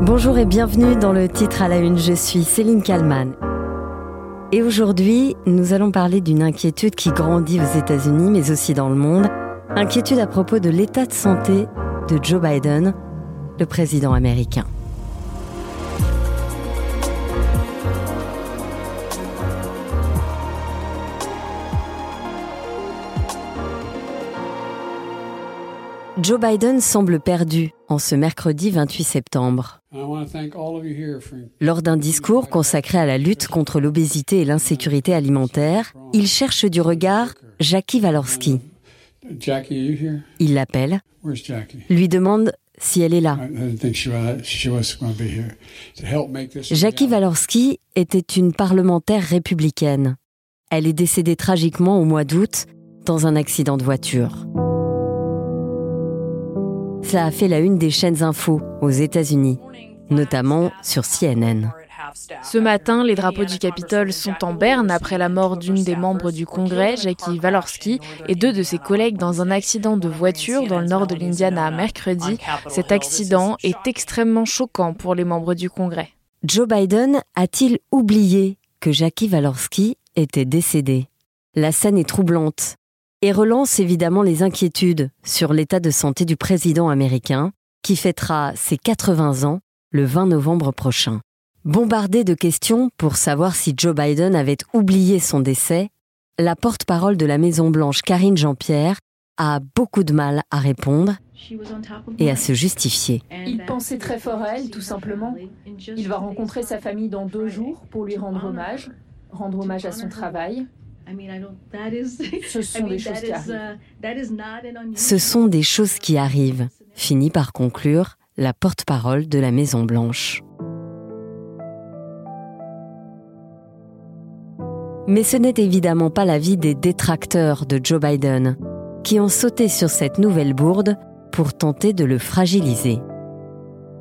Bonjour et bienvenue dans le titre à la une. Je suis Céline Kalman. Et aujourd'hui, nous allons parler d'une inquiétude qui grandit aux États-Unis, mais aussi dans le monde. Inquiétude à propos de l'état de santé de Joe Biden, le président américain. Joe Biden semble perdu en ce mercredi 28 septembre. Lors d'un discours consacré à la lutte contre l'obésité et l'insécurité alimentaire, il cherche du regard Jackie Walorski. Il l'appelle, lui demande si elle est là. Jackie Walorski était une parlementaire républicaine. Elle est décédée tragiquement au mois d'août dans un accident de voiture. Ça a fait la une des chaînes info aux États-Unis, notamment sur CNN. Ce matin, les drapeaux du Capitole sont en berne après la mort d'une des membres du Congrès, Jackie Walorski, et deux de ses collègues dans un accident de voiture dans le nord de l'Indiana mercredi. Cet accident est extrêmement choquant pour les membres du Congrès. Joe Biden a-t-il oublié que Jackie Walorski était décédée La scène est troublante et relance évidemment les inquiétudes sur l'état de santé du président américain, qui fêtera ses 80 ans le 20 novembre prochain. Bombardé de questions pour savoir si Joe Biden avait oublié son décès, la porte-parole de la Maison-Blanche, Karine Jean-Pierre, a beaucoup de mal à répondre et à se justifier. Il pensait très fort à elle, tout simplement. Il va rencontrer sa famille dans deux jours pour lui rendre hommage, rendre hommage à son travail, ce sont des choses qui arrivent. Ce sont des choses qui arrivent, finit par conclure la porte-parole de la Maison-Blanche. Mais ce n'est évidemment pas l'avis des détracteurs de Joe Biden, qui ont sauté sur cette nouvelle bourde pour tenter de le fragiliser.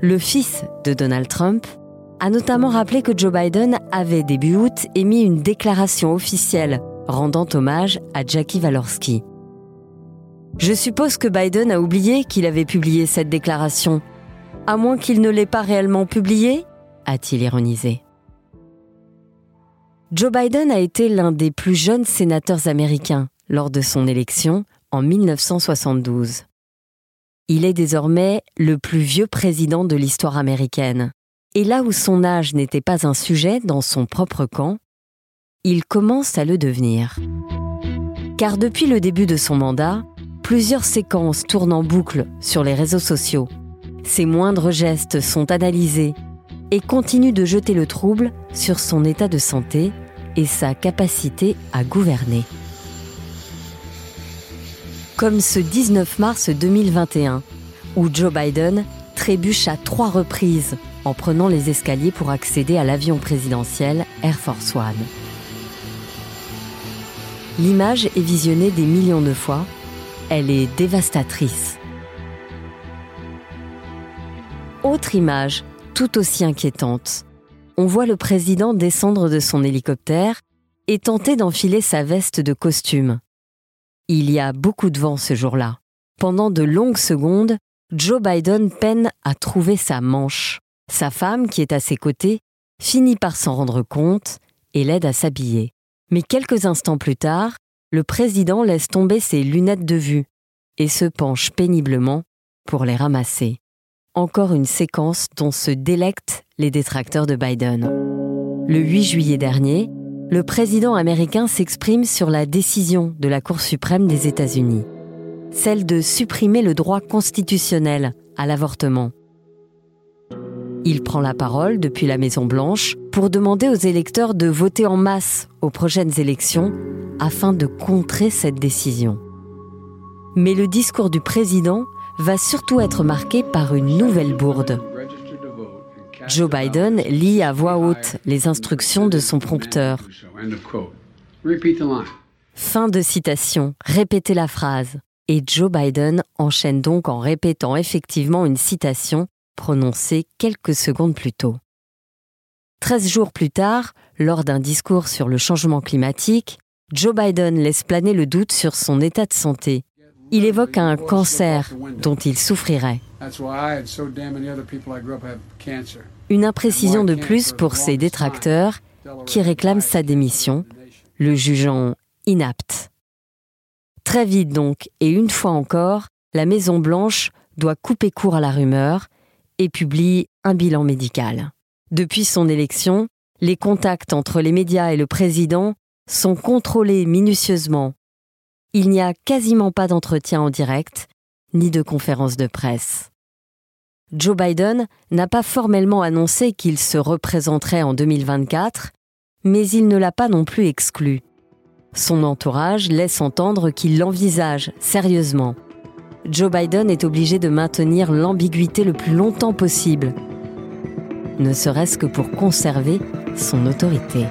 Le fils de Donald Trump a notamment rappelé que Joe Biden avait début août émis une déclaration officielle rendant hommage à Jackie Walorski. Je suppose que Biden a oublié qu'il avait publié cette déclaration, à moins qu'il ne l'ait pas réellement publiée, a-t-il ironisé. Joe Biden a été l'un des plus jeunes sénateurs américains lors de son élection en 1972. Il est désormais le plus vieux président de l'histoire américaine. Et là où son âge n'était pas un sujet dans son propre camp, il commence à le devenir. Car depuis le début de son mandat, plusieurs séquences tournent en boucle sur les réseaux sociaux. Ses moindres gestes sont analysés et continuent de jeter le trouble sur son état de santé et sa capacité à gouverner. Comme ce 19 mars 2021, où Joe Biden trébuche à trois reprises en prenant les escaliers pour accéder à l'avion présidentiel Air Force One. L'image est visionnée des millions de fois. Elle est dévastatrice. Autre image, tout aussi inquiétante. On voit le président descendre de son hélicoptère et tenter d'enfiler sa veste de costume. Il y a beaucoup de vent ce jour-là. Pendant de longues secondes, Joe Biden peine à trouver sa manche. Sa femme, qui est à ses côtés, finit par s'en rendre compte et l'aide à s'habiller. Mais quelques instants plus tard, le président laisse tomber ses lunettes de vue et se penche péniblement pour les ramasser. Encore une séquence dont se délectent les détracteurs de Biden. Le 8 juillet dernier, le président américain s'exprime sur la décision de la Cour suprême des États-Unis, celle de supprimer le droit constitutionnel à l'avortement. Il prend la parole depuis la Maison-Blanche pour demander aux électeurs de voter en masse aux prochaines élections afin de contrer cette décision. Mais le discours du président va surtout être marqué par une nouvelle bourde. Joe Biden lit à voix haute les instructions de son prompteur. Fin de citation, répétez la phrase. Et Joe Biden enchaîne donc en répétant effectivement une citation prononcé quelques secondes plus tôt. Treize jours plus tard, lors d'un discours sur le changement climatique, Joe Biden laisse planer le doute sur son état de santé il évoque un cancer dont il souffrirait. Une imprécision de plus pour ses détracteurs qui réclament sa démission, le jugeant inapte. Très vite donc, et une fois encore, la Maison Blanche doit couper court à la rumeur et publie un bilan médical. Depuis son élection, les contacts entre les médias et le président sont contrôlés minutieusement. Il n'y a quasiment pas d'entretien en direct, ni de conférence de presse. Joe Biden n'a pas formellement annoncé qu'il se représenterait en 2024, mais il ne l'a pas non plus exclu. Son entourage laisse entendre qu'il l'envisage sérieusement. Joe Biden est obligé de maintenir l'ambiguïté le plus longtemps possible, ne serait-ce que pour conserver son autorité.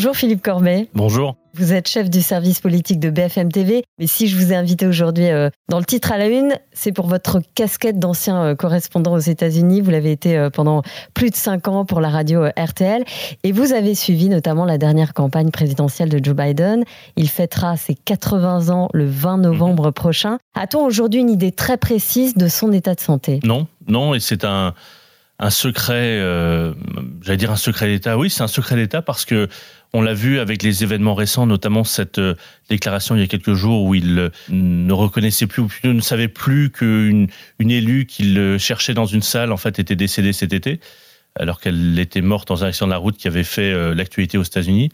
Bonjour Philippe Corbet. Bonjour. Vous êtes chef du service politique de BFM TV. Mais si je vous ai invité aujourd'hui euh, dans le titre à la une, c'est pour votre casquette d'ancien euh, correspondant aux États-Unis. Vous l'avez été euh, pendant plus de cinq ans pour la radio RTL. Et vous avez suivi notamment la dernière campagne présidentielle de Joe Biden. Il fêtera ses 80 ans le 20 novembre mhm. prochain. A-t-on aujourd'hui une idée très précise de son état de santé? Non, non, et c'est un un secret, euh, j'allais dire un secret d'État. Oui, c'est un secret d'État parce que on l'a vu avec les événements récents, notamment cette euh, déclaration il y a quelques jours où il euh, ne reconnaissait plus ou ne savait plus qu'une une élue qu'il cherchait dans une salle en fait était décédée cet été, alors qu'elle était morte dans un accident de la route qui avait fait l'actualité aux États-Unis.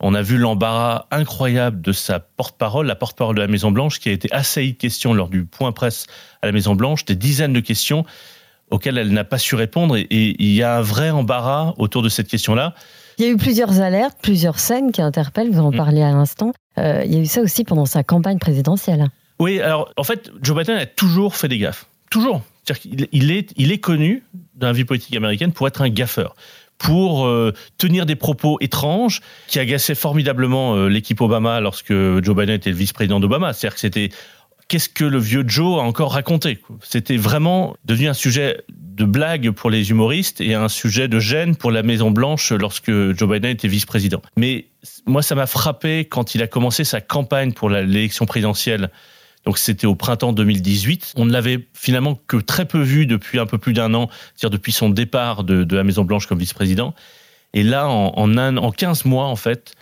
On a vu l'embarras incroyable de sa porte-parole, la porte-parole de la Maison Blanche, qui a été assaillie de questions lors du point presse à la Maison Blanche, des dizaines de questions auxquelles elle n'a pas su répondre. Et, il y a un vrai embarras autour de cette question-là. Il y a eu plusieurs alertes, plusieurs scènes qui interpellent, vous en mm. parliez à l'instant. Euh, il y a eu ça aussi pendant sa campagne présidentielle. Oui, alors en fait, Joe Biden a toujours fait des gaffes. Toujours. Il est, il est connu dans la vie politique américaine pour être un gaffeur pour euh, tenir des propos étranges qui agaçaient formidablement euh, l'équipe Obama lorsque Joe Biden était le vice-président d'Obama. C'est-à-dire que c'était qu'est-ce que le vieux Joe a encore raconté? C'était vraiment devenu un sujet de blague pour les humoristes et un sujet de gêne pour la Maison Blanche lorsque Joe Biden était vice-président. Mais moi, ça m'a frappé quand il a commencé sa campagne pour l'élection présidentielle. Donc c'était au printemps 2018. On ne l'avait finalement que très peu vu depuis un peu plus d'un an, c'est-à-dire depuis son départ de, la Maison Blanche comme vice-président. Et là, en, en, en 15 mois, en fait,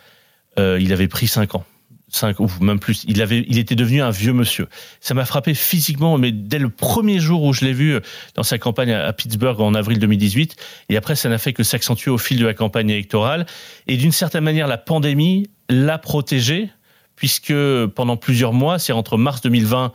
euh, il avait pris 5 ans cinq ou même plus. Il avait, il était devenu un vieux monsieur. Ça m'a frappé physiquement, mais dès le premier jour où je l'ai vu euh, dans sa campagne à Pittsburgh en avril 2018. Et après, ça n'a fait que s'accentuer au fil de la campagne électorale. Et d'une certaine manière, la pandémie l'a protégé, puisque pendant plusieurs mois, c'est entre mars 2020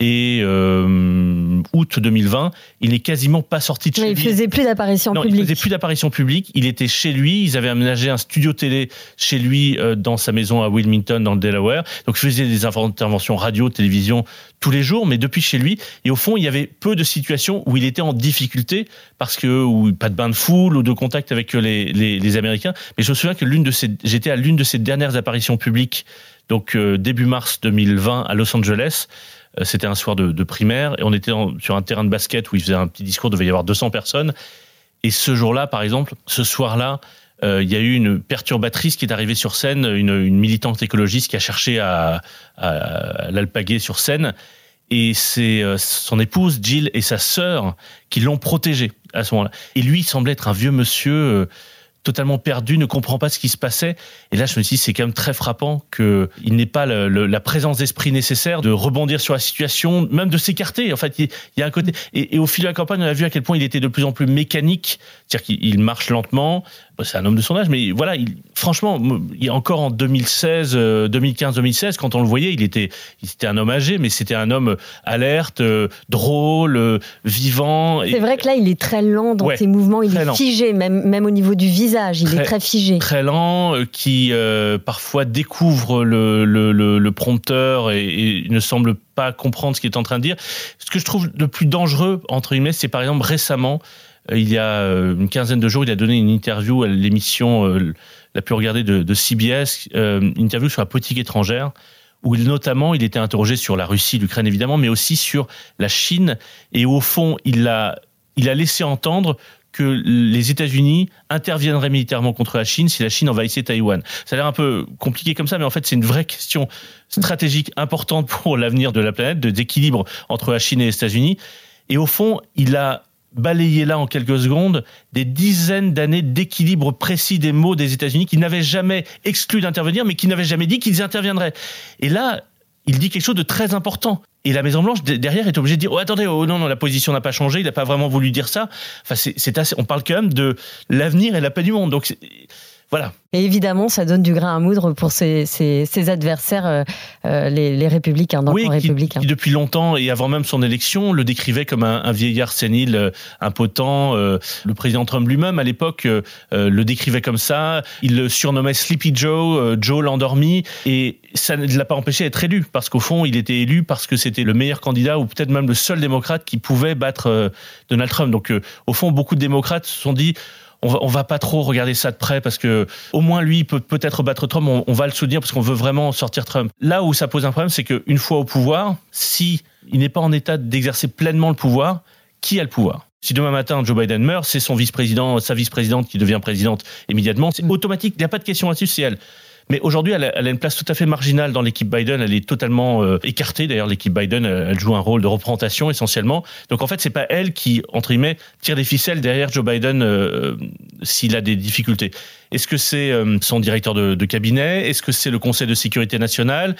et euh, août 2020, il n'est quasiment pas sorti de chez lui. Il faisait plus d'apparition publique. Il faisait plus d'apparition publique. Il était chez lui. Ils avaient aménagé un studio télé chez lui euh, dans sa maison à Wilmington, dans le Delaware. Donc, il faisait des interventions radio, télévision tous les jours, mais depuis chez lui. Et au fond, il y avait peu de situations où il était en difficulté parce que ou pas de bain de foule ou de contact avec les, les, les Américains. Mais je me souviens que l'une de ces, j'étais à l'une de ses dernières apparitions publiques, donc euh, début mars 2020 à Los Angeles. Euh, c'était un soir de, primaire et on était sur un terrain de basket où il faisait un petit discours, il devait y avoir 200 personnes. Et ce jour-là, par exemple, ce soir-là, euh, il y a eu une perturbatrice qui est arrivée sur scène, une, militante écologiste qui a cherché à, l'alpaguer sur scène. Et c'est son épouse, Jill, et sa sœur qui l'ont protégé à ce moment-là. Et lui, il semblait être un vieux monsieur totalement perdu, ne comprend pas ce qui se passait. Et là, je me suis dit, c'est quand même très frappant qu'il n'ait pas la présence d'esprit nécessaire de rebondir sur la situation, même de s'écarter. En fait, il, y a un côté. Et, au fil de la campagne, on a vu à quel point il était de plus en plus mécanique, c'est-à-dire qu'il marche lentement. C'est un homme de son âge, mais voilà, il, franchement, il, encore en 2016, 2015, 2016, quand on le voyait, il était, il était un homme âgé, mais c'était un homme alerte, drôle, vivant. C'est vrai que là, il est très lent dans ses mouvements, il est figé, même, même au niveau du visage il est très figé. Très lent, euh, qui euh, parfois découvre le, le, prompteur et, ne semble pas comprendre ce qu'il est en train de dire. Ce que je trouve le plus dangereux, entre guillemets, c'est par exemple récemment, euh, il y a une quinzaine de jours, il a donné une interview à l'émission la plus regardée de, CBS, une interview sur la politique étrangère où notamment il était interrogé sur la Russie, l'Ukraine évidemment, mais aussi sur la Chine. Et au fond, il a, il a laissé entendre que les États-Unis interviendraient militairement contre la Chine si la Chine envahissait Taïwan. Ça a l'air un peu compliqué comme ça, mais en fait, c'est une vraie question stratégique importante pour l'avenir de la planète, de d'équilibre entre la Chine et les États-Unis. Et au fond, il a balayé là en quelques secondes des dizaines d'années d'équilibre précis des mots des États-Unis qui n'avaient jamais exclu d'intervenir, mais qui n'avaient jamais dit qu'ils interviendraient. Et là, il dit quelque chose de très important. Et la Maison Blanche derrière est obligée de dire oh attendez oh non non la position n'a pas changé il n'a pas vraiment voulu dire ça enfin c'est assez on parle quand même de l'avenir et la paix du monde donc voilà et évidemment, ça donne du grain à moudre pour ses, adversaires, euh, euh, les, républicains, oui, républicains. Qui, depuis longtemps et avant même son élection, le décrivait comme un, vieillard sénile, euh, impotent. le président Trump lui-même, à l'époque, le décrivait comme ça. Il le surnommait Sleepy Joe, Joe l'endormi. Et ça ne l'a pas empêché d'être élu, parce qu'au fond, il était élu parce que c'était le meilleur candidat, ou peut-être même le seul démocrate qui pouvait battre Donald Trump. Donc, au fond, beaucoup de démocrates se sont dit on va, va pas trop regarder ça de près parce que au moins lui peut peut-être battre Trump. On, va le soutenir parce qu'on veut vraiment sortir Trump. Là où ça pose un problème, c'est qu'une fois au pouvoir, si il n'est pas en état d'exercer pleinement le pouvoir, qui a le pouvoir? Si demain matin Joe Biden meurt, c'est son vice-président, sa vice-présidente qui devient présidente immédiatement. C'est automatique. Il n'y a pas de question là-dessus. C'est elle. Mais aujourd'hui, elle, a une place tout à fait marginale dans l'équipe Biden. Elle est totalement euh, écartée. D'ailleurs, l'équipe Biden, elle, joue un rôle de représentation essentiellement. Donc en fait, c'est pas elle qui, entre guillemets, tire des ficelles derrière Joe Biden euh, s'il a des difficultés. Est-ce que c'est euh, son directeur de, cabinet? Est-ce que c'est le Conseil de sécurité nationale?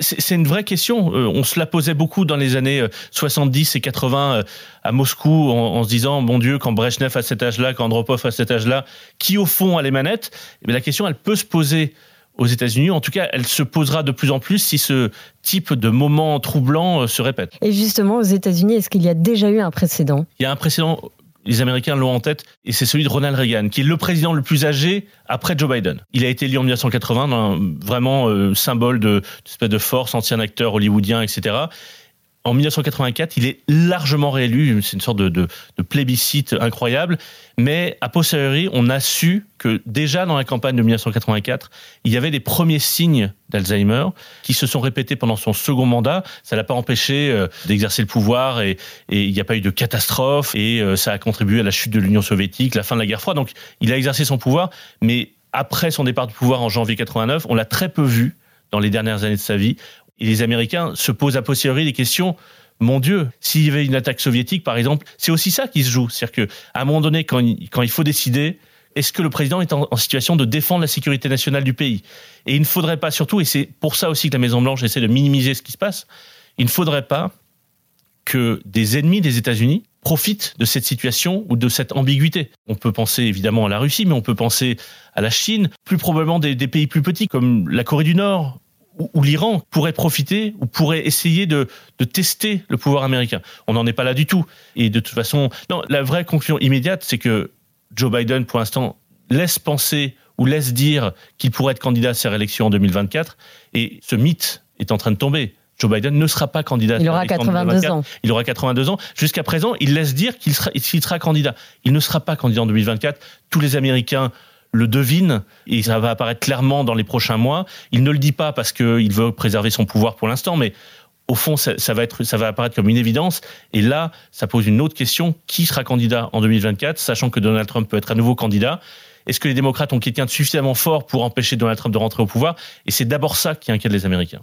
C'est une vraie question. on se la posait beaucoup dans les années 70 et 80 à Moscou en, se disant, bon Dieu, quand Brezhnev à cet âge-là, quand Andropov à cet âge-là, qui au fond a les manettes Mais la question, elle peut se poser aux États-Unis. En tout cas, elle se posera de plus en plus si ce type de moment troublant euh, se répète. Et justement, aux États-Unis, est-ce qu'il y a déjà eu un précédent? Il y a un précédent. Les Américains l'ont en tête, et c'est celui de Ronald Reagan, qui est le président le plus âgé après Joe Biden. Il a été élu en 1980, vraiment euh, symbole de, de force, ancien acteur hollywoodien, etc en 1984, il est largement réélu. C'est une sorte de, plébiscite incroyable. Mais a posteriori, on a su que déjà dans la campagne de 1984, il y avait des premiers signes d'Alzheimer qui se sont répétés pendant son second mandat. Ça l'a pas empêché euh, d'exercer le pouvoir et, il n'y a pas eu de catastrophe et euh, ça a contribué à la chute de l'Union soviétique, la fin de la guerre froide. Donc, il a exercé son pouvoir, mais après son départ du pouvoir en janvier 89, on l'a très peu vu dans les dernières années de sa vie. Et les Américains se posent a posteriori des questions. Mon Dieu, s'il y avait une attaque soviétique, par exemple, c'est aussi ça qui se joue. C'est-à-dire qu'à un moment donné, quand il, quand il faut décider, est-ce que le président est en, situation de défendre la sécurité nationale du pays? Et il ne faudrait pas, surtout, et c'est pour ça aussi que la Maison-Blanche essaie de minimiser ce qui se passe, il ne faudrait pas que des ennemis des États-Unis profitent de cette situation ou de cette ambiguïté. On peut penser évidemment à la Russie, mais on peut penser à la Chine, plus probablement des pays plus petits comme la Corée du Nord où, l'Iran pourrait profiter ou pourrait essayer de, tester le pouvoir américain. On n'en est pas là du tout. Et de toute façon, non, la vraie conclusion immédiate, c'est que Joe Biden, pour l'instant, laisse penser ou laisse dire qu'il pourrait être candidat à sa réélection en 2024. Et ce mythe est en train de tomber. Joe Biden ne sera pas candidat. Il aura 82 ans. Il aura 82 ans. Jusqu'à présent, il laisse dire qu'il sera, sera candidat. Il ne sera pas candidat en 2024. Tous les Américains le devine et ça va apparaître clairement dans les prochains mois. Il ne le dit pas parce qu'il veut préserver son pouvoir pour l'instant, mais au fond, ça, va être, ça va apparaître comme une évidence. Et là, ça pose une autre question qui sera candidat en 2024, sachant que Donald Trump peut être à nouveau candidat? Est-ce que les démocrates ont quelqu'un de suffisamment fort pour empêcher Donald Trump de rentrer au pouvoir? Et c'est d'abord ça qui inquiète les Américains.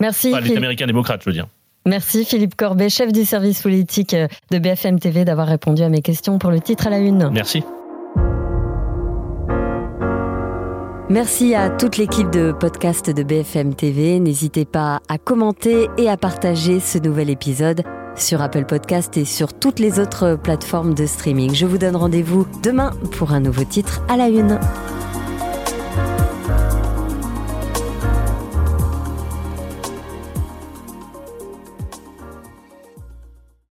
Merci. les Américains démocrates, je veux dire. Merci Philippe Corbet, chef du service politique de BFM TV, d'avoir répondu à mes questions pour le titre à la une. Merci. Merci à toute l'équipe de podcast de BFM TV. N'hésitez pas à commenter et à partager ce nouvel épisode sur Apple Podcast et sur toutes les autres plateformes de streaming. Je vous donne rendez-vous demain pour un nouveau titre à la une.